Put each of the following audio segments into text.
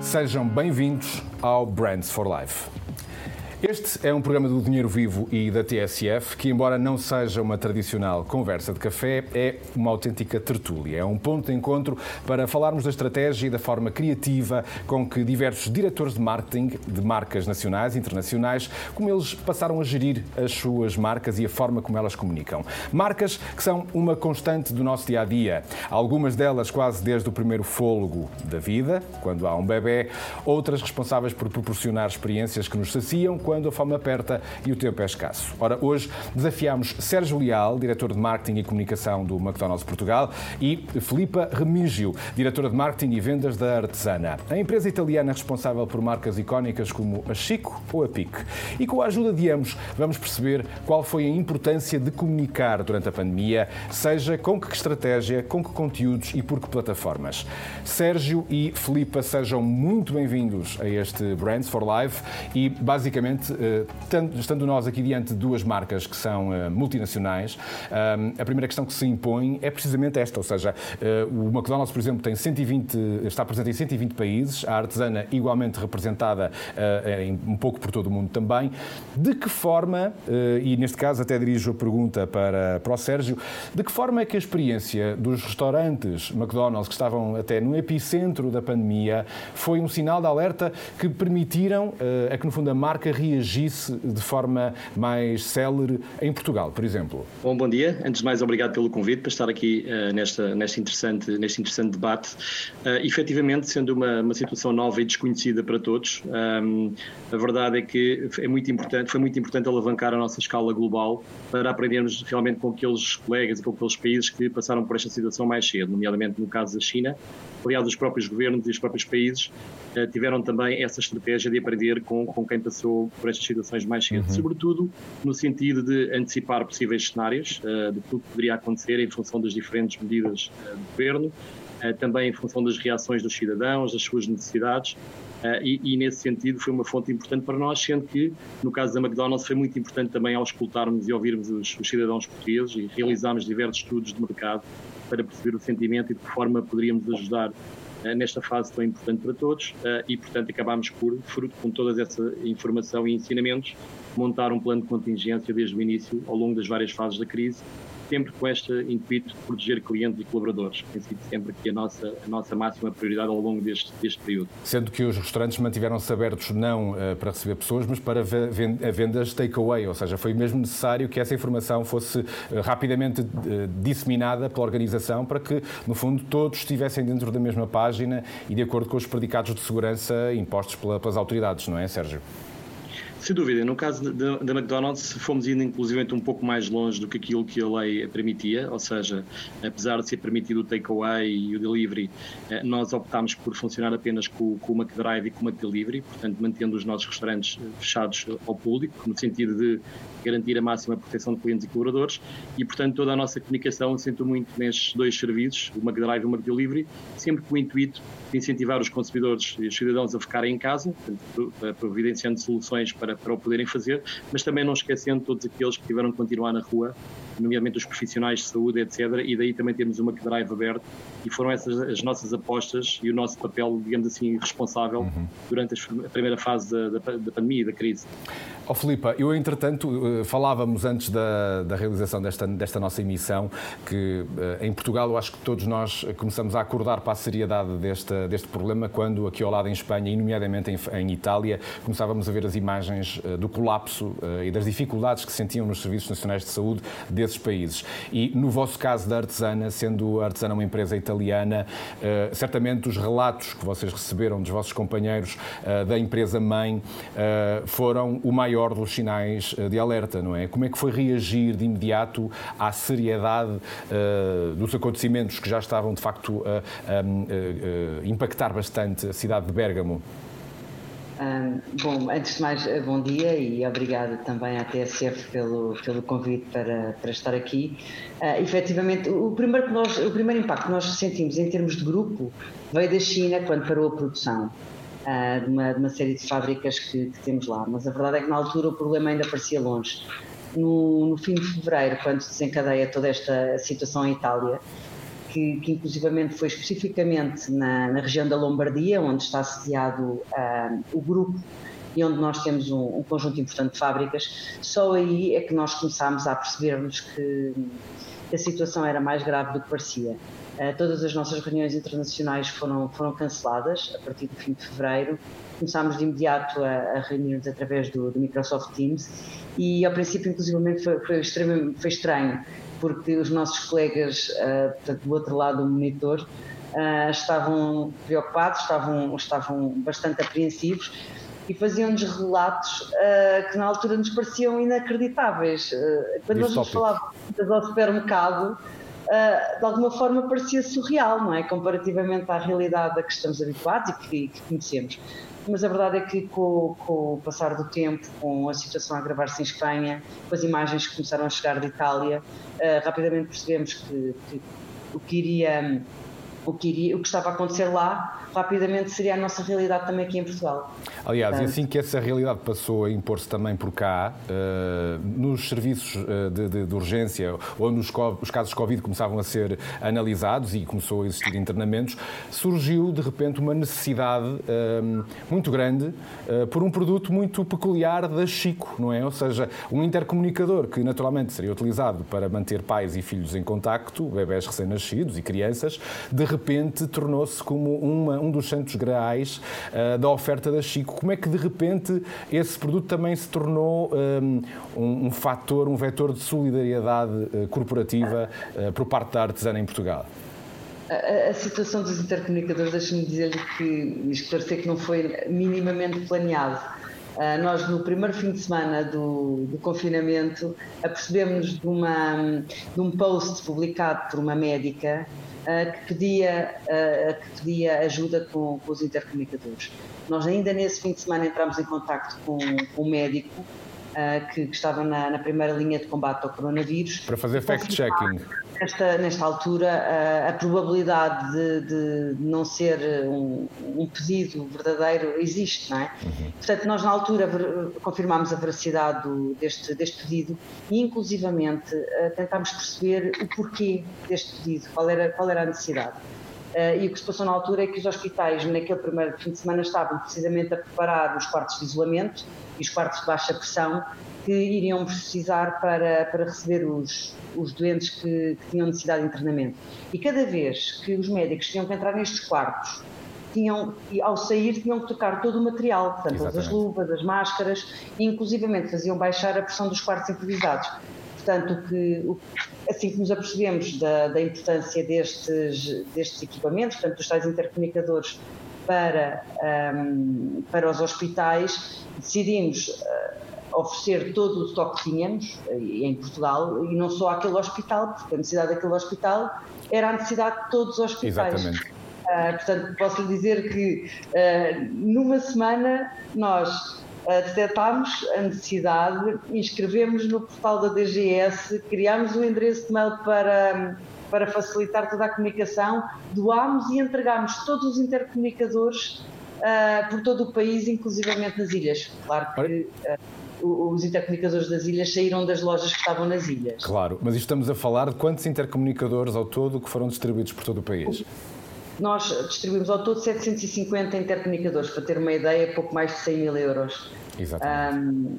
Sejam bem-vindos ao Brands for Life. Este é um programa do Dinheiro Vivo e da TSF que, embora não seja uma tradicional conversa de café, é uma autêntica tertúlia. É um ponto de encontro para falarmos da estratégia e da forma criativa com que diversos diretores de marketing de marcas nacionais e internacionais, como eles passaram a gerir as suas marcas e a forma como elas comunicam. Marcas que são uma constante do nosso dia a dia. Algumas delas quase desde o primeiro fôlego da vida, quando há um bebê, outras responsáveis por proporcionar experiências que nos saciam quando a fome aperta e o tempo é escasso. Ora, hoje desafiamos Sérgio Leal, diretor de marketing e comunicação do McDonald's Portugal, e Filipa Remigio, diretora de marketing e vendas da Artesana, a empresa italiana responsável por marcas icónicas como a Chico ou a Pique. E com a ajuda de ambos, vamos perceber qual foi a importância de comunicar durante a pandemia, seja com que estratégia, com que conteúdos e por que plataformas. Sérgio e Filipa, sejam muito bem-vindos a este Brands for Life e, basicamente, eh, estando nós aqui diante de duas marcas que são eh, multinacionais, eh, a primeira questão que se impõe é precisamente esta, ou seja, o McDonald's, por exemplo, tem 120, está presente em 120 países, a artesana igualmente representada um pouco por todo o mundo também. De que forma, e neste caso até dirijo a pergunta para, para o Sérgio, de que forma é que a experiência dos restaurantes McDonald's que estavam até no epicentro da pandemia foi um sinal de alerta que permitiram a que, no fundo, a marca reagisse de forma mais célere em Portugal, por exemplo? Bom, bom dia. Antes de mais, obrigado pelo convite para estar aqui uh, nesta, nesta interessante, neste interessante debate. Uh, efetivamente, sendo uma, uma situação nova e desconhecida para todos, um, a verdade é que é muito importante, foi muito importante alavancar a nossa escala global para aprendermos realmente com aqueles colegas e com aqueles países que passaram por esta situação mais cedo, nomeadamente no caso da China. Aliás, os próprios governos e os próprios países uh, tiveram também essa estratégia de aprender com, com quem passou por estas situações mais cedo, uhum. sobretudo no sentido de antecipar possíveis cenários uh, de tudo que poderia acontecer em função das diferentes medidas uh, do governo, uh, também em função das reações dos cidadãos, das suas necessidades. E, e, nesse sentido foi uma fonte importante para nós, sendo que no caso da McDonald's foi muito importante também ao escutarmos e ouvirmos os, os cidadãos portugueses e realizámos diversos estudos de mercado para perceber o sentimento e de que forma poderíamos ajudar eh, nesta fase tão importante para todos eh, e, portanto, acabámos por, fruto com toda essa informação e ensinamentos, montar um plano de contingência desde o início, ao longo das várias fases da crise, sempre com este intuito de proteger clientes e colaboradores, que tem sido sempre aqui a nossa, a nossa máxima prioridade ao longo deste, deste período. Sendo que os restaurantes mantiveram-se abertos não uh, para receber pessoas, mas para vendas takeaway, ou seja, foi mesmo necessário que essa informação fosse uh, rapidamente uh, disseminada pela organização para que, no fundo, todos estivessem dentro da mesma página e de acordo com os predicados de segurança impostos pela, pelas autoridades, não é, Sérgio? Sem dúvida. No caso da McDonald's, fomos indo inclusivamente um pouco mais longe do que aquilo que a lei permitia, ou seja, apesar de ser permitido o takeaway e o delivery, eh, nós optámos por funcionar apenas com, com o McDrive e com o McDelivery, portanto, mantendo os nossos restaurantes eh, fechados ao público, no sentido de garantir a máxima proteção de clientes e colaboradores e, portanto, toda a nossa comunicação assentou muito nestes dois serviços, o McDrive e o McDelivery, sempre com o intuito de incentivar os consumidores e os cidadãos a ficarem em casa, providenciando soluções para, para o poderem fazer, mas também não esquecendo todos aqueles que tiveram de continuar na rua, nomeadamente os profissionais de saúde, etc. E daí também temos o McDrive aberto e foram essas as nossas apostas e o nosso papel, digamos assim, responsável uhum. durante a primeira fase da, da, da pandemia e da crise. Oh, Filipa, eu entretanto eh, falávamos antes da, da realização desta, desta nossa emissão que eh, em Portugal eu acho que todos nós começamos a acordar para a seriedade deste, deste problema quando aqui ao lado em Espanha e nomeadamente em, em Itália começávamos a ver as imagens eh, do colapso e das dificuldades que sentiam nos serviços nacionais de saúde desses países. E no vosso caso da Artesana, sendo a Artesana uma empresa italiana, certamente os relatos que vocês receberam dos vossos companheiros da empresa mãe foram o maior dos sinais eh, de alerta, não é? Como é que foi reagir de imediato à seriedade dos acontecimentos que já estavam, de facto, a, a, a impactar bastante a cidade de Bérgamo? Bom, antes de mais, eh, bom dia e obrigado também à TSF pelo, pelo convite para, para estar aqui. Uh, efetivamente, o primeiro, que nós, o primeiro impacto que nós sentimos em termos de grupo veio da China quando parou a produção uh, de, uma, de, uma, série de fábricas que, que, temos lá. Mas a verdade é que na altura o problema ainda parecia longe. no, no fim de fevereiro, quando se desencadeia toda esta situação em Itália, que, que inclusivamente foi especificamente na, na, região da Lombardia, onde está sediado uh, o grupo e onde nós temos um, um, conjunto importante de fábricas, só aí é que nós começámos a percebermos que a situação era mais grave do que parecia. Uh, todas as nossas reuniões internacionais foram, foram canceladas a partir do fim de fevereiro. Começámos de imediato a, a reunir-nos através do, do, Microsoft Teams e, ao princípio, inclusivamente, foi, foi, foi estranho, porque os nossos colegas, uh, do outro lado do monitor, uh, estavam preocupados, estavam, estavam bastante apreensivos e faziam-nos relatos uh, que na altura nos pareciam inacreditáveis. Quando nós nos falávamos ao supermercado, uh, de alguma forma parecia surreal, não é? Comparativamente à realidade a que estamos habituados e que, que conhecemos. Mas a verdade é que com, com, o passar do tempo, com a situação a agravar-se em Espanha, com as imagens que começaram a chegar de Itália, rapidamente percebemos que, que o que iria o que, iria, o que estava a acontecer lá rapidamente seria a nossa realidade também aqui em Portugal. Aliás, e assim que essa realidade passou a impor-se também por cá, uh, nos serviços uh, de, de, de, urgência, onde os, os, casos de Covid começavam a ser analisados e começou a existir internamentos, surgiu de repente uma necessidade uh, muito grande por um produto muito peculiar da Chico, não é? Ou seja, um intercomunicador que naturalmente seria utilizado para manter pais e filhos em contacto, bebés recém-nascidos e crianças, de repente tornou-se como uma, um dos santos graais uh, da oferta da Chico. Como é que de repente esse produto também se tornou um, um, um fator, um vetor de solidariedade uh, corporativa uh, por parte da artesana em Portugal? A, situação dos intercomunicadores, deixa-me dizer-lhe que esclarecer que não foi minimamente planeado. Uh, nós, no primeiro fim de semana do, do confinamento, apercebemos de, uma, de um post publicado por uma médica que, pedia, que pedia ajuda com, com, os intercomunicadores. Nós ainda nesse fim de semana entramos em contato com, com um médico que, que, estava na, na, primeira linha de combate ao coronavírus. Para fazer fact-checking nesta, nesta altura a, a probabilidade de, de, não ser um, um, pedido verdadeiro existe, não é? Uhum. Portanto, nós na altura confirmámos a veracidade do, deste, deste pedido e inclusivamente uh, tentámos perceber o porquê deste pedido, qual era, qual era a necessidade. Uh, e o que se passou na altura é que os hospitais, naquele primeiro fim de semana, estavam precisamente a preparar os quartos de isolamento e os quartos de baixa pressão que iriam precisar para, para receber os, os doentes que, que tinham necessidade de internamento. E cada vez que os médicos tinham que entrar nestes quartos, tinham, e ao sair tinham que trocar todo o material, portanto, as luvas, as máscaras, e inclusivamente faziam baixar a pressão dos quartos improvisados. Portanto, que, assim que nos apercebemos da, da importância destes, destes equipamentos, portanto, dos tais intercomunicadores para, um, para os hospitais, decidimos uh, oferecer todo o estoque que tínhamos uh, em Portugal e não só àquele hospital, porque a necessidade daquele hospital era a necessidade de todos os hospitais. Exatamente. Uh, portanto, posso lhe dizer que numa semana nós detectámos a necessidade, inscrevemos no portal da DGS, criámos um endereço de mail para, para facilitar toda a comunicação, doámos e entregámos todos os intercomunicadores uh, por todo o país, inclusivamente nas ilhas. Claro que uh, os intercomunicadores das ilhas saíram das lojas que estavam nas ilhas. Claro, mas estamos a falar de quantos intercomunicadores ao todo que foram distribuídos por todo o país? Nós distribuímos ao todo 750 intercomunicadores, para ter uma ideia, pouco mais de 100 mil euros. Exatamente. Um,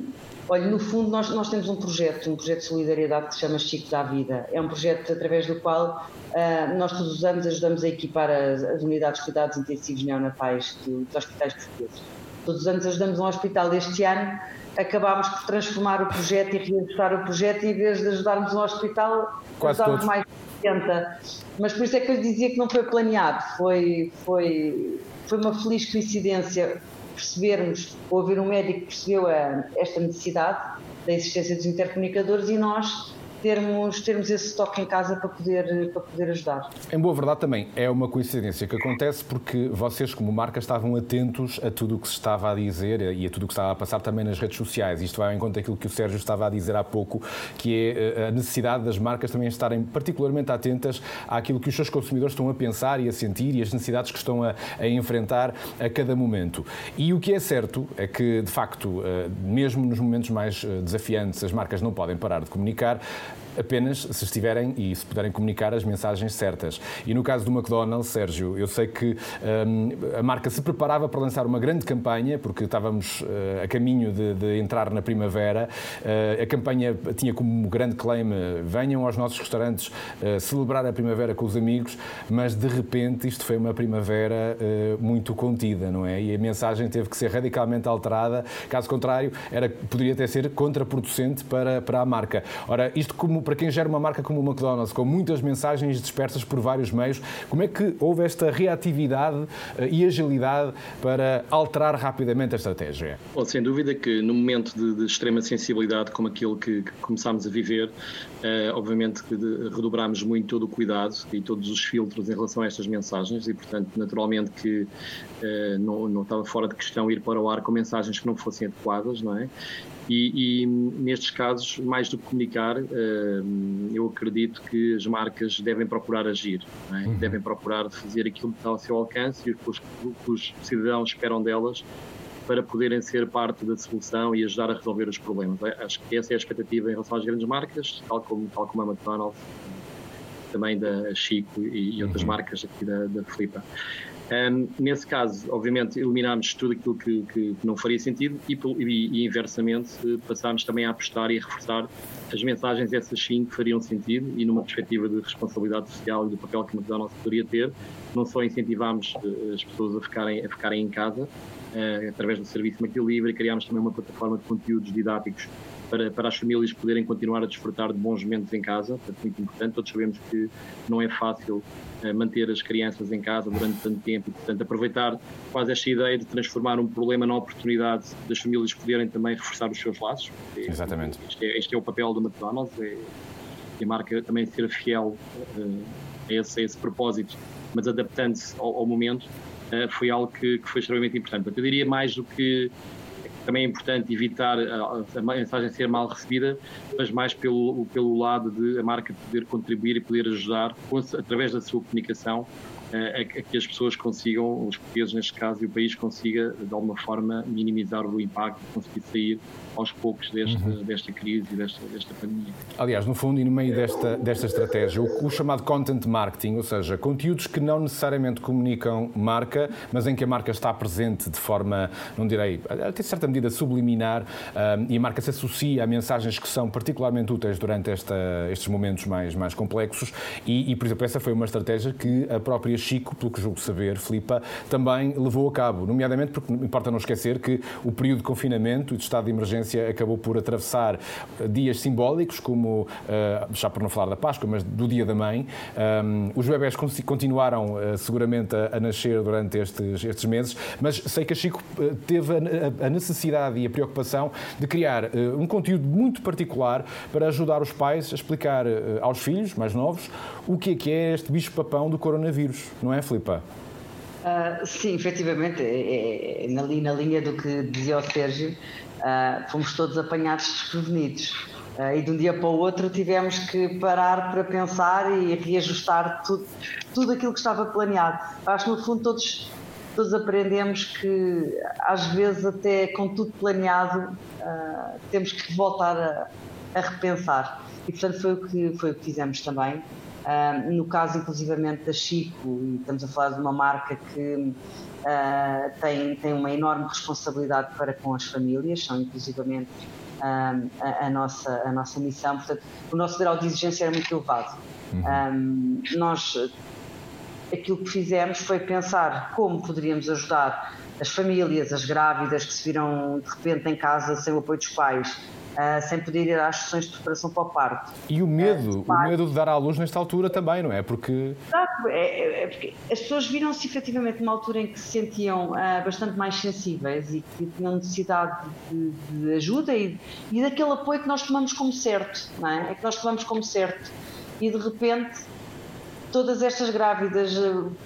olha, no fundo, nós, nós temos um projeto, um projeto de solidariedade que se chama Chico da Vida. É um projeto através do qual uh, nós todos os anos ajudamos a equipar as, as unidades de cuidados intensivos neonatais dos hospitais portugueses. Todos os anos ajudamos um hospital. Este ano acabámos por transformar o projeto e reajustar o projeto e em vez de ajudarmos um hospital, Quase ajudámos mais 70. Mas por isso é que eu dizia que não foi planeado, foi, foi, foi uma feliz coincidência percebermos, ouvir um médico que percebeu a, esta necessidade da existência dos intercomunicadores e nós termos, termos esse estoque em casa para poder, para poder ajudar. Em boa verdade também é uma coincidência que acontece porque vocês como marca estavam atentos a tudo o que se estava a dizer e a tudo o que estava a passar também nas redes sociais. Isto vai em conta aquilo que o Sérgio estava a dizer há pouco, que é eh, a necessidade das marcas também estarem particularmente atentas àquilo que os seus consumidores estão a pensar e a sentir e as necessidades que estão a, a enfrentar a cada momento. E o que é certo é que, de facto, eh, mesmo nos momentos mais eh, desafiantes, as marcas não podem parar de comunicar apenas se estiverem e se puderem comunicar as mensagens certas. E no caso do McDonald's, Sérgio, eu sei que um, a marca se preparava para lançar uma grande campanha, porque estávamos uh, a caminho de, de, entrar na primavera. Uh, a campanha tinha como grande claim: venham aos nossos restaurantes uh, celebrar a primavera com os amigos, mas de repente isto foi uma primavera muito contida, não é? E a mensagem teve que ser radicalmente alterada, caso contrário, era, poderia até ser contraproducente para, para a marca. Ora, isto como para quem gera uma marca como o McDonald's, com muitas mensagens dispersas por vários meios, como é que houve esta reatividade eh, e agilidade para alterar rapidamente a estratégia? Bom, sem dúvida que no momento de, de extrema sensibilidade como aquele que, que começámos a viver, eh, obviamente que redobrámos muito todo o cuidado e todos os filtros em relação a estas mensagens e, portanto, naturalmente que eh, não, não estava fora de questão ir para o ar com mensagens que não fossem adequadas, não é? E, e, nestes casos, mais do que comunicar, eu acredito que as marcas devem procurar agir, é? uhum. devem procurar fazer aquilo que está ao seu alcance e o que os, que os cidadãos esperam delas para poderem ser parte da solução e ajudar a resolver os problemas. Acho que essa é a expectativa em relação às grandes marcas, tal como, tal como a McDonald's, também da Chico e, outras uhum. marcas aqui da, da Flipa. Um, nesse caso, obviamente, eliminámos tudo aquilo que, que, não faria sentido e, e, e, inversamente, passámos também a apostar e a reforçar as mensagens, essas sim, que fariam sentido e numa perspectiva de responsabilidade social e do papel que o McDonald's poderia ter, não só incentivámos uh, as pessoas a ficarem, a ficarem em casa, uh, através do serviço McDelivery, criámos também uma plataforma de conteúdos didáticos para, para as famílias poderem continuar a desfrutar de bons momentos em casa, é muito importante. Todos sabemos que não é fácil uh, manter as crianças em casa durante tanto tempo e, portanto, aproveitar quase esta ideia de transformar um problema na oportunidade das famílias poderem também reforçar os seus laços. Exatamente. Este é, este é o papel do McDonald's é, e a marca também ser fiel uh, a, esse, a esse propósito, mas adaptando-se ao, ao, momento, uh, foi algo que, que foi extremamente importante. Eu diria mais do que também é importante evitar a, a, mensagem ser mal recebida, mas mais pelo, pelo lado de a marca poder contribuir e poder ajudar, através da sua comunicação, a, a, que as pessoas consigam, os portugueses neste caso, e o país consiga, de alguma forma, minimizar o impacto, conseguir sair aos poucos desta, uhum. desta crise e desta, desta pandemia. Aliás, no fundo e no meio desta, desta estratégia, o, o, chamado content marketing, ou seja, conteúdos que não necessariamente comunicam marca, mas em que a marca está presente de forma, não direi, até certa medida subliminar, um, e a marca se associa a mensagens que são particularmente úteis durante esta, estes momentos mais, mais complexos, e, e, por exemplo, essa foi uma estratégia que a própria Chico, pelo que julgo saber, Filipa, também levou a cabo, nomeadamente porque importa não esquecer que o período de confinamento e de estado de emergência acabou por atravessar eh, dias simbólicos, como, eh, já por não falar da Páscoa, mas do Dia da Mãe. Os bebés continuaram eh, seguramente a nascer durante estes, estes meses, mas sei que a Chico teve a necessidade e a preocupação de criar um conteúdo muito particular para ajudar os pais a explicar aos filhos mais novos o que é que é este bicho-papão do coronavírus não é, Filipa? Uh, sim, efetivamente, é, é, na, na, linha do que dizia o Sérgio, uh, fomos todos apanhados desprevenidos. Uh, e de um dia para o outro tivemos que parar para pensar e reajustar tudo, tudo aquilo que estava planeado. Acho que no fundo todos, todos aprendemos que às vezes até com tudo planeado temos que voltar a, a repensar. E portanto foi o que, foi o que fizemos também. Uh, no caso, inclusivamente, da Chico, e estamos a falar de uma marca que uh, tem, tem uma enorme responsabilidade para com as famílias, são inclusivamente uh, a, a, nossa, a nossa missão. Portanto, o nosso grau de exigência era muito elevado. Uhum. nós, aquilo que fizemos foi pensar como poderíamos ajudar as famílias, as grávidas que se viram de repente em casa sem o apoio dos pais, Uh, sem poder ir às sessões de preparação para o parto. E o medo, uh, o medo de dar à luz nesta altura também, não é? Porque. Exato, é, é, é porque as pessoas viram-se efetivamente numa altura em que se sentiam uh, bastante mais sensíveis e que tinham necessidade de, de ajuda e, e, daquele apoio que nós tomamos como certo, não é? É que nós tomamos como certo. E de repente, todas estas grávidas,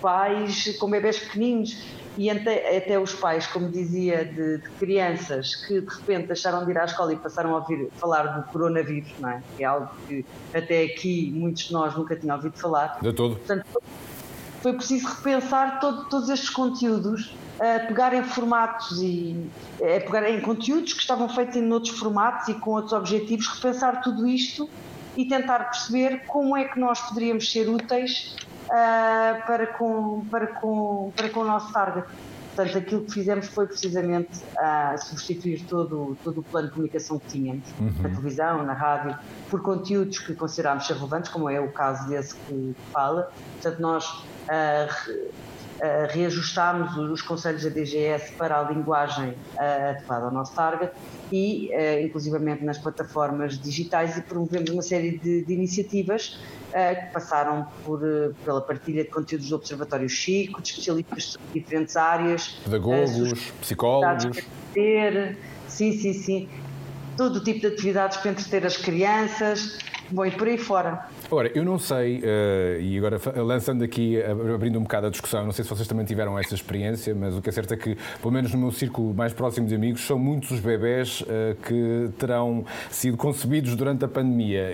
pais com bebés pequeninos, e até, até os pais, como dizia, de, de, crianças que de repente deixaram de ir à escola e passaram a ouvir falar do coronavírus, não é? Que é algo que até aqui muitos de nós nunca tinham ouvido falar. De todo. Portanto, foi preciso repensar todo, todos estes conteúdos, uh, pegar em formatos e uh, pegar em conteúdos que estavam feitos em outros formatos e com outros objetivos, repensar tudo isto e tentar perceber como é que nós poderíamos ser úteis uh, para, com, para, com, para com o nosso target. Portanto, aquilo que fizemos foi precisamente uh, substituir todo, todo o plano de comunicação que tínhamos, uhum. na televisão, na rádio, por conteúdos que considerámos relevantes, como é o caso desse que fala. Portanto, nós uh, Uh, reajustámos os conselhos da DGS para a linguagem uh, adequada ao nosso target e, uh, inclusivamente nas plataformas digitais, e promovemos uma série de, de iniciativas que passaram por, pela partilha de conteúdos do Observatório Chico, de especialistas de diferentes áreas. Pedagogos, psicólogos. Sim, sim, sim. Todo o tipo de atividades para entreter as crianças, bom, e por aí fora. Ora, eu não sei, uh, e agora lançando aqui, abrindo um bocado a discussão, não sei se vocês também tiveram essa experiência, mas o que é certo é que, pelo menos no meu círculo mais próximo de amigos, são muitos os bebés uh, que terão sido concebidos durante a pandemia.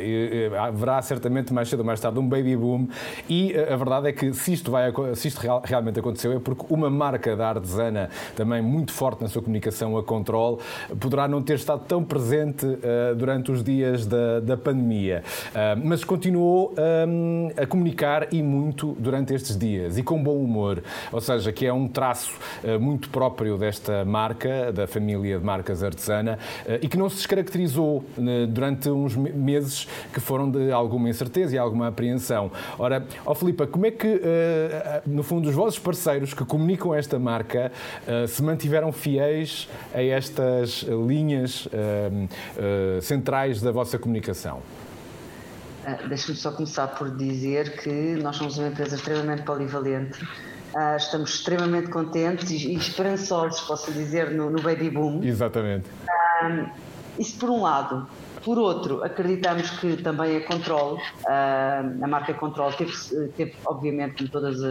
Uh, haverá certamente mais cedo ou mais tarde um baby boom, e a verdade é que se isto, vai, se isto real, realmente aconteceu é porque uma marca da artesana, também muito forte na sua comunicação, a Control, poderá não ter estado tão presente durante os dias da, da pandemia. Mas continua continuou um, a comunicar e muito durante estes dias e com bom humor, ou seja, que é um traço uh, muito próprio desta marca, da família de marcas artesana uh, e que não se descaracterizou uh, durante uns meses que foram de alguma incerteza e alguma apreensão. Ora, ó Filipa, como é que, no fundo, os vossos parceiros que comunicam esta marca se mantiveram fiéis a estas linhas centrais da vossa comunicação? Uh, Deixa-me só começar por dizer que nós somos uma empresa extremamente polivalente. Uh, estamos extremamente contentes e, e, esperançosos, posso dizer, no, no Baby Boom. Exatamente. Uh, isso por um lado. Por outro, acreditamos que também a Control, a marca Control, teve, teve obviamente, como todas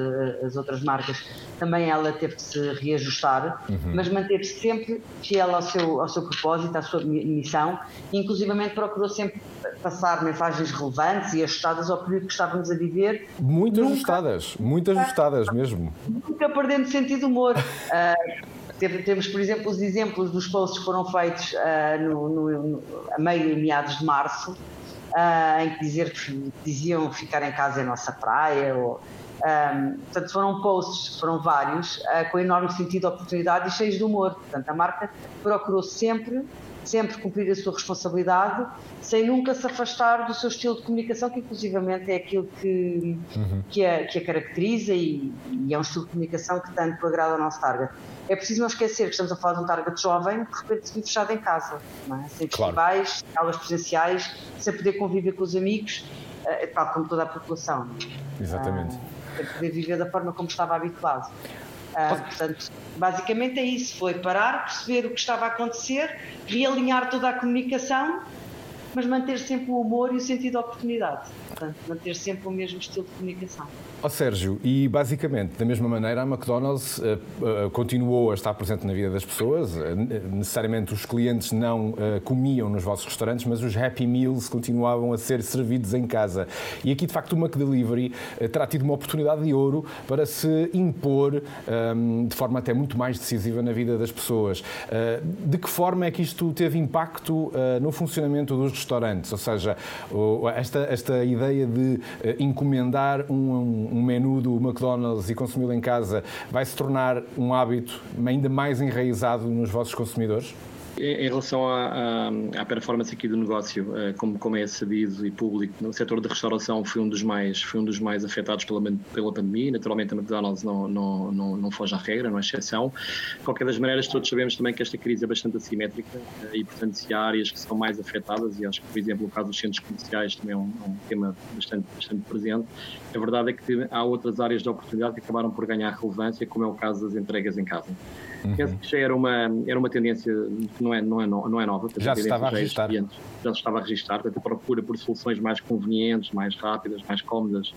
as outras marcas, também ela teve de se reajustar, uhum. mas manteve-se sempre fiel ao seu, ao seu propósito, à sua missão, e inclusivamente procurou sempre passar mensagens relevantes e ajustadas ao período que estávamos a viver. Muito nunca, ajustadas, muito ajustadas mesmo. Nunca perdendo sentido humor. Uh, temos, por exemplo, os exemplos dos posts que foram feitos uh, no, no, a meio e meados de março, uh, em que dizer que diziam ficar em casa é nossa praia, ou, um, portanto, foram posts, foram vários, uh, com enorme sentido de oportunidade e cheios de humor. Portanto, a marca procurou sempre sempre cumprir a sua responsabilidade, sem nunca se afastar do seu estilo de comunicação, que inclusivamente é aquilo que, uhum. que, a, que a caracteriza e, e, é um estilo de comunicação que tanto agrada ao nosso target. É preciso não esquecer que estamos a falar de um target jovem que de repente se vive fechado em casa, é? sem claro. festivais, aulas presenciais, sem poder conviver com os amigos, uh, tal como toda a população. Exatamente. Uh, sem poder viver da forma como estava habituado. Uh, portanto, basicamente é isso: foi parar, perceber o que estava a acontecer, realinhar toda a comunicação, mas manter sempre o humor e o sentido de oportunidade. Portanto, manter sempre o mesmo estilo de comunicação. Ó oh, Sérgio, e basicamente, da mesma maneira, a McDonald's uh, uh, continuou a estar presente na vida das pessoas. Uh, necessariamente os clientes não comiam nos vossos restaurantes, mas os Happy Meals continuavam a ser servidos em casa. E aqui, de facto, o McDelivery terá tido uma oportunidade de ouro para se impor um, de forma até muito mais decisiva na vida das pessoas. de que forma é que isto teve impacto no funcionamento dos restaurantes? Ou seja, esta, esta ideia de encomendar um um menu do McDonald's e consumi-lo em casa vai se tornar um hábito ainda mais enraizado nos vossos consumidores? Em relação à, à, à, performance aqui do negócio, eh, como, como é sabido e público, o setor de restauração foi um dos mais, foi um dos mais afetados pela, pela pandemia. Naturalmente, a McDonald's não, não, não, não foge à regra, não é exceção. De qualquer das maneiras, todos sabemos também que esta crise é bastante assimétrica eh, e, portanto, se há áreas que são mais afetadas, e acho que, por exemplo, o caso dos centros comerciais também é um, é um tema bastante, bastante presente, a verdade é que há outras áreas de oportunidade que acabaram por ganhar relevância, como é o caso das entregas em casa. Uhum. Penso que já era uma, era uma tendência que não é, não é, não é nova. Já se estava a registrar. Já, já se estava a registrar, portanto, a procura por soluções mais convenientes, mais rápidas, mais cómodas,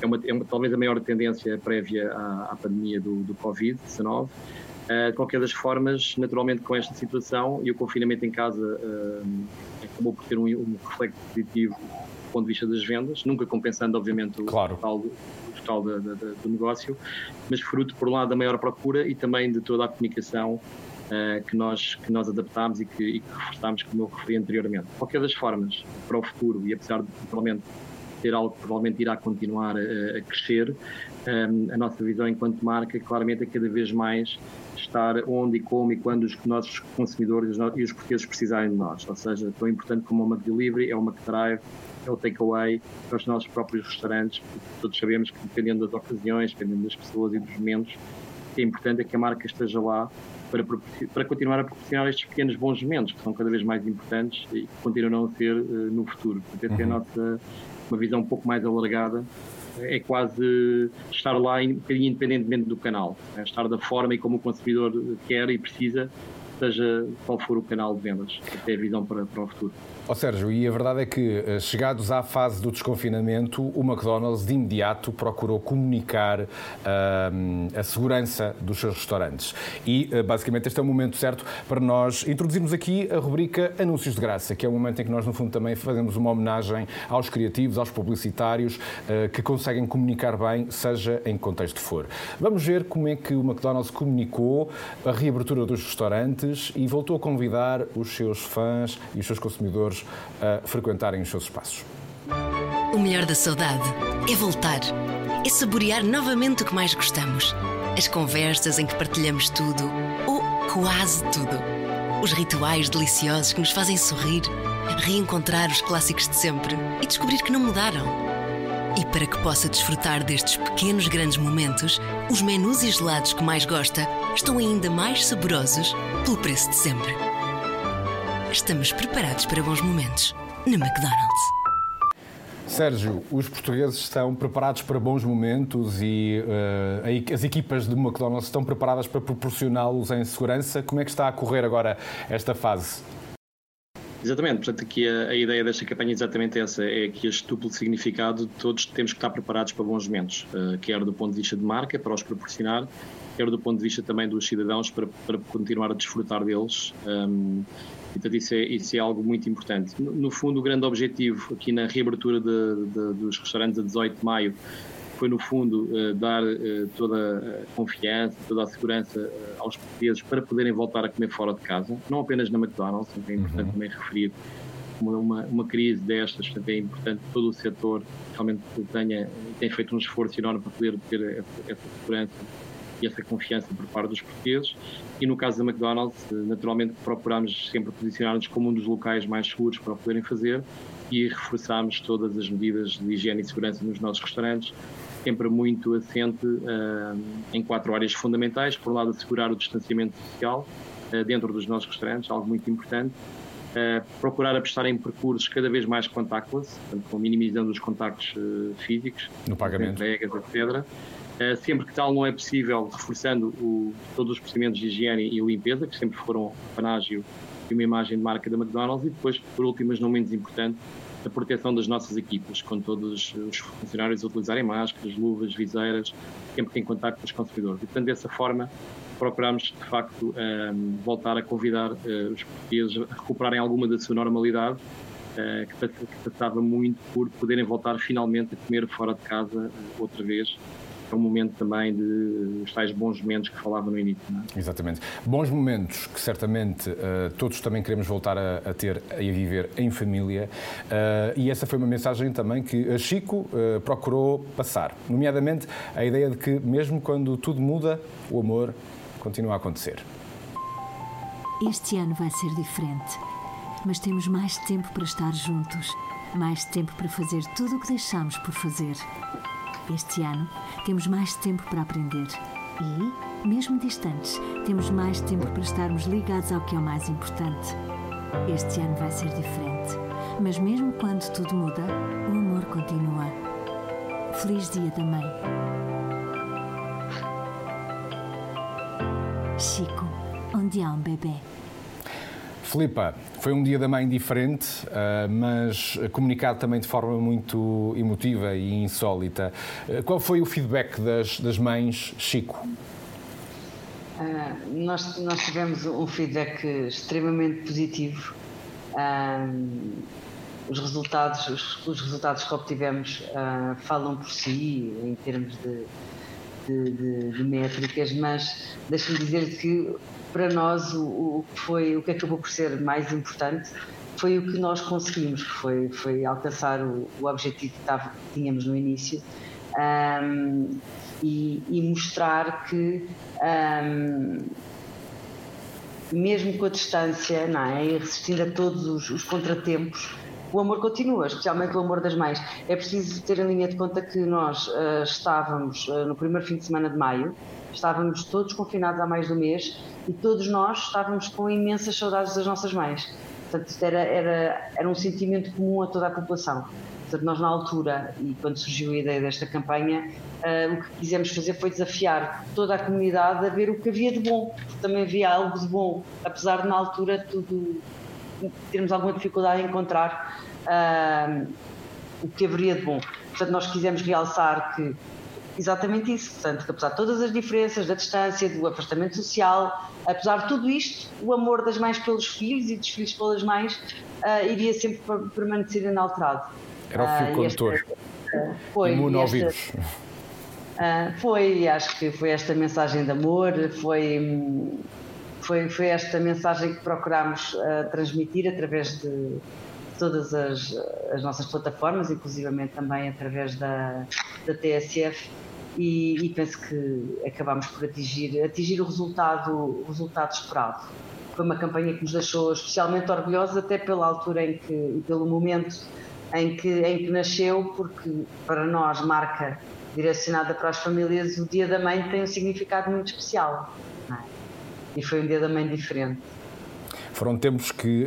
é, uma, é uma, talvez a maior tendência prévia à, à pandemia do, do Covid-19. Uh, de qualquer das formas, naturalmente com esta situação e o confinamento em casa uh, acabou por ter um, um reflexo positivo do ponto de vista das vendas, nunca compensando, obviamente, o claro. Total da, da, do negócio, mas fruto, por um lado, da maior procura e também de toda a comunicação uh, que, nós, que nós adaptámos e que, e que reforçámos, como eu referi anteriormente. De qualquer das formas, para o futuro, e apesar de, provavelmente, ter algo que provavelmente irá continuar a, a crescer, um, a nossa visão enquanto marca claramente é cada vez mais estar onde e como e quando os nossos consumidores e os portugueses precisarem de nós. Ou seja, tão importante como o McDelivery é o McDrive, é o takeaway para os nossos próprios restaurantes, porque todos sabemos que dependendo das ocasiões, dependendo das pessoas e dos momentos, o que é importante é que a marca esteja lá para, para continuar a proporcionar estes pequenos bons momentos, que são cada vez mais importantes e que continuarão a ser uh, no futuro. Portanto, uhum. a nossa uma visão um pouco mais alargada é quase estar lá um bocadinho independentemente do canal, é estar da forma e como o consumidor quer e precisa, seja qual for o canal de vendas, até a visão para, para o futuro. Ó oh, Sérgio, e a verdade é que, eh, chegados à fase do desconfinamento, o McDonald's de imediato procurou comunicar uh, a segurança dos seus restaurantes. E, uh, basicamente, este é o momento certo para nós introduzirmos aqui a rubrica Anúncios de Graça, que é o momento em que nós, no fundo, também fazemos uma homenagem aos criativos, aos publicitários uh, que conseguem comunicar bem, seja em que contexto for. Vamos ver como é que o McDonald's comunicou a reabertura dos restaurantes e voltou a convidar os seus fãs e os seus consumidores a frequentarem os seus espaços. O melhor da saudade é voltar, é saborear novamente o que mais gostamos. As conversas em que partilhamos tudo, ou quase tudo. Os rituais deliciosos que nos fazem sorrir, reencontrar os clássicos de sempre e descobrir que não mudaram. E para que possa desfrutar destes pequenos grandes momentos, os menus e gelados que mais gosta estão ainda mais saborosos pelo preço de sempre. Estamos preparados para bons momentos na McDonald's. Sérgio, os portugueses estão preparados para bons momentos e uh, as equipas do McDonald's estão preparadas para proporcioná-los em segurança. Como é que está a correr agora esta fase? Exatamente, portanto, aqui a, a, ideia desta campanha é exatamente essa: é que este duplo significado, todos temos que estar preparados para bons momentos, uh, quer do ponto de vista de marca, para os proporcionar, quer do ponto de vista também dos cidadãos, para, para continuar a desfrutar deles. Um, Portanto, isso é, isso é algo muito importante. No, no fundo, o grande objetivo aqui na reabertura de, de, dos restaurantes a 18 de maio foi, no fundo, uh, dar uh, toda a confiança, toda a segurança uh, aos portugueses para poderem voltar a comer fora de casa, não apenas na McDonald's, é importante uhum. também referir uma, uma, uma, crise destas, portanto, é importante que todo o setor realmente tenha, tenha feito um esforço enorme para poder ter essa, essa segurança e essa confiança por parte dos portugueses. E no caso da McDonald's, naturalmente procuramos sempre posicionar-nos como um dos locais mais seguros para o poderem fazer e reforçamos todas as medidas de higiene e segurança nos nossos restaurantes, sempre muito assente uh, em quatro áreas fundamentais. Por um lado, assegurar o distanciamento social uh, dentro dos nossos restaurantes, algo muito importante. Uh, procurar apostar em percursos cada vez mais contactless, portanto, minimizando os contactos físicos, no pagamento, entregas, etc. Eh, sempre que tal não é possível, reforçando o, todos os procedimentos de higiene e limpeza, que sempre foram panágio e uma imagem de marca da McDonald's, e depois, por último, mas não menos importante, a proteção das nossas equipas, com todos os funcionários a utilizarem máscaras, luvas, viseiras, sempre que em contato com os consumidores. E, portanto, dessa forma, procuramos, de facto, ehm, voltar a convidar uh, os portugueses a recuperarem alguma da sua normalidade, uh, que, passava muito por poderem voltar finalmente a comer fora de casa outra vez, é um momento também de os tais bons momentos que falava no início. É? Exatamente. Bons momentos que certamente uh, todos também queremos voltar a, a, ter e a viver em família. Uh, e essa foi uma mensagem também que a Chico uh, procurou passar, nomeadamente a ideia de que mesmo quando tudo muda, o amor continua a acontecer. Este ano vai ser diferente, mas temos mais tempo para estar juntos, mais tempo para fazer tudo o que deixámos por fazer. Este ano temos mais tempo para aprender e, mesmo distantes, temos mais tempo para estarmos ligados ao que é o mais importante. Este ano vai ser diferente, mas mesmo quando tudo muda, o amor continua. Feliz Dia da Mãe. Chico, onde há um bebê. Filipa, foi um dia da mãe diferente, uh, mas comunicado também de forma muito emotiva e insólita. Uh, qual foi o feedback das, das mães, Chico? Uh, nós, nós tivemos um feedback extremamente positivo. os resultados, os, os, resultados que obtivemos falam por si em termos de, de, de, de métricas, mas deixe-me dizer que para nós o, o, que foi, o que acabou por ser mais importante foi o que nós conseguimos, foi, foi alcançar o, o objetivo que, tava, que tínhamos no início um, e, e, mostrar que um, mesmo com a distância não é, e resistindo a todos os, os contratempos, o amor continua, especialmente o amor das mães. É preciso ter em linha de conta que nós uh, estávamos uh, no primeiro fim de semana de maio, estávamos todos confinados há mais de um mês e todos nós estávamos com imensas saudades das nossas mães. Portanto, era, era, era um sentimento comum a toda a população. Portanto, nós na altura, e quando surgiu a ideia desta campanha, uh, o que quisemos fazer foi desafiar toda a comunidade a ver o que havia de bom, porque também havia algo de bom, apesar de na altura tudo termos alguma dificuldade em encontrar uh, o que haveria de bom. Portanto, nós quisemos realçar que exatamente isso. Portanto, que apesar de todas as diferenças, da distância, do afastamento social, apesar de tudo isto, o amor das mães pelos filhos e dos filhos pelas mães uh, iria sempre permanecer inalterado. Era o fio uh, condutor. Uh, foi. Imune ao vírus. Uh, foi, acho que foi esta mensagem de amor, foi, foi, foi esta mensagem que procurámos transmitir através de todas as, as nossas plataformas, inclusivamente também através da, da TSF, e, e, penso que acabámos por atingir, atingir o, resultado, o resultado esperado. Foi uma campanha que nos deixou especialmente orgulhosos, até pela altura em que, e pelo momento em que, em que nasceu, porque para nós, marca direcionada para as famílias, o Dia da Mãe tem um significado muito especial. É? E foi um Dia da Mãe diferente. Foram tempos que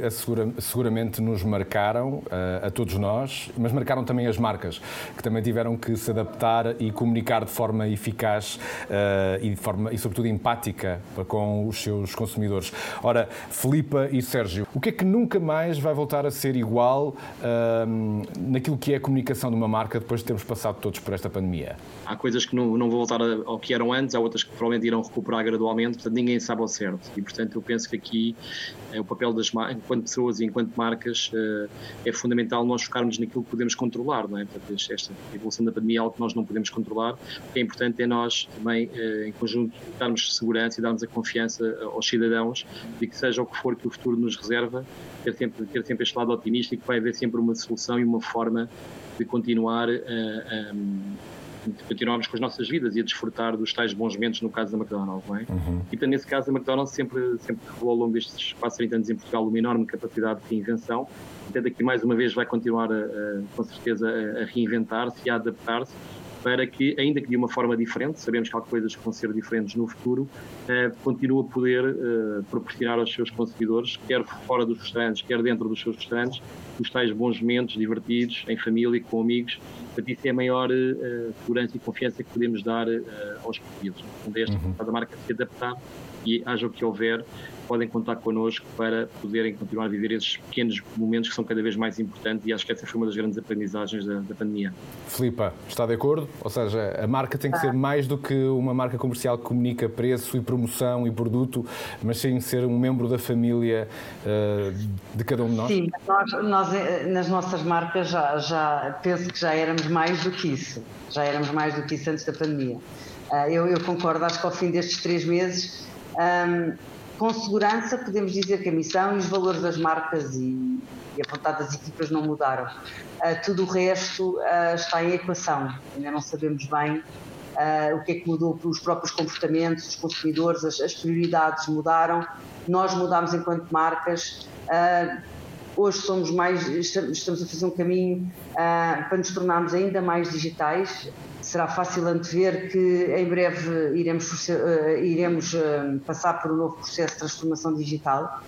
seguramente nos marcaram, eh, a todos nós, mas marcaram também as marcas, que também tiveram que se adaptar e comunicar de forma eficaz eh, e, de forma, e sobretudo, empática com os seus consumidores. Ora, Filipa e Sérgio, o que é que nunca mais vai voltar a ser igual ehm, naquilo que é a comunicação de uma marca depois de termos passado todos por esta pandemia? Há coisas que não, não vão voltar ao que eram antes, há outras que provavelmente irão recuperar gradualmente, portanto ninguém sabe ao certo. E, portanto, eu penso que aqui é o papel das enquanto pessoas e enquanto marcas uh, é fundamental nós focarmos naquilo que podemos controlar, não é? Portanto, esta evolução da pandemia é algo que nós não podemos controlar. O que é importante é nós também, uh, em conjunto, darmos segurança e darmos a confiança aos cidadãos de que seja o que for que o futuro nos reserva, ter sempre, ter sempre este lado otimista e que vai haver sempre uma solução e uma forma de continuar a, a continuamos com as nossas vidas e a desfrutar dos tais bons momentos no caso da McDonald's, não é? Uhum. E portanto, nesse caso, a McDonald's sempre, sempre revelou ao longo destes quase 30 anos em Portugal uma enorme capacidade de reinvenção. Portanto, aqui mais uma vez vai continuar, a, a, com certeza, a, a reinventar-se e a adaptar-se para que, ainda que de uma forma diferente, sabemos que há coisas que vão ser diferentes no futuro, eh, continue a poder eh, proporcionar aos seus consumidores, quer fora dos restaurantes, quer dentro dos seus restaurantes, os tais bons momentos divertidos, em família, com amigos. Portanto, isso é a maior uh, segurança e confiança que podemos dar uh, aos portugueses. Portanto, é esta uhum. a marca se adaptar e haja o que houver, podem contar connosco para poderem continuar a viver esses pequenos momentos que são cada vez mais importantes e acho que essa foi uma das grandes aprendizagens da, da pandemia. Filipa, está de acordo? Ou seja, a marca tem que ser mais do que uma marca comercial que comunica preço e promoção e produto, mas sim ser um membro da família uh, de cada um de nós? Sim, nós, nós, eh, nas nossas marcas já, já penso que já éramos mais do que isso. Já éramos mais do que isso antes da pandemia. Uh, eu, eu, concordo, acho que ao fim destes três meses um, com segurança, podemos dizer que a missão e os valores das marcas e, e a vontade das equipas não mudaram. Uh, tudo o resto uh, está em equação. Ainda não sabemos bem uh, o que é que mudou os próprios comportamentos dos consumidores, as, as prioridades mudaram, nós mudámos enquanto marcas. Uh, hoje somos mais, estamos a fazer um caminho uh, para nos tornarmos ainda mais digitais. Será fácil antever que em breve iremos, uh, iremos passar por um novo processo de transformação digital.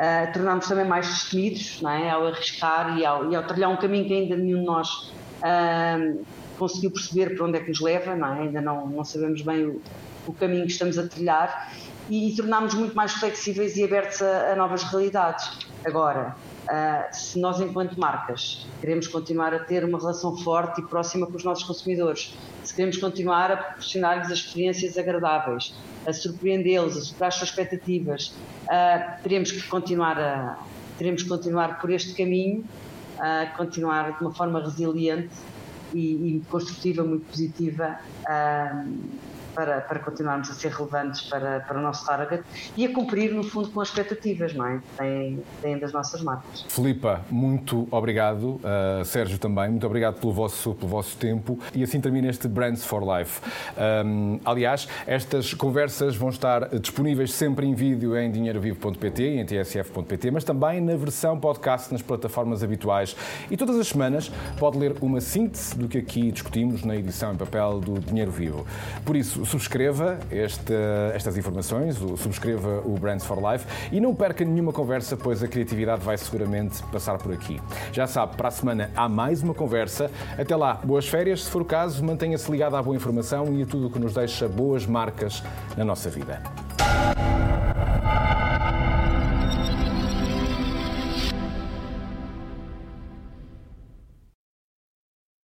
Uh, tornámos também mais destemidos é? ao arriscar e ao, e ao trilhar um caminho que ainda nenhum de nós uh, conseguiu perceber para onde é que nos leva, não é? ainda não, não sabemos bem o, o caminho que estamos a trilhar e, e tornámos muito mais flexíveis e abertos a, a novas realidades. Agora, uh, se nós, enquanto marcas, queremos continuar a ter uma relação forte e próxima com os nossos consumidores, se queremos continuar a proporcionar-lhes experiências agradáveis, a surpreendê-los, a superar as suas expectativas, uh, teremos que continuar a teremos que continuar por este caminho, uh, continuar de uma forma resiliente e, e construtiva, muito positiva. Para, para continuarmos a ser relevantes para, para o nosso target e a cumprir, no fundo, com as expectativas não é? que têm, das nossas marcas. Filipa, muito obrigado. Uh, Sérgio também, muito obrigado pelo vosso, pelo vosso tempo. E assim termina este Brands for Life. Um, aliás, estas conversas vão estar disponíveis sempre em vídeo em dinheirovivo.pt e em tsf.pt, mas também na versão podcast nas plataformas habituais. E todas as semanas pode ler uma síntese do que aqui discutimos na edição em papel do Dinheiro Vivo. Por isso, subscreva este, estas informações, subscreva o Brands for Life e não perca nenhuma conversa, pois a criatividade vai seguramente passar por aqui. Já sabe, para a semana há mais uma conversa. Até lá, boas férias, se for o caso, mantenha-se ligado à boa informação e a tudo o que nos deixa boas marcas na nossa vida.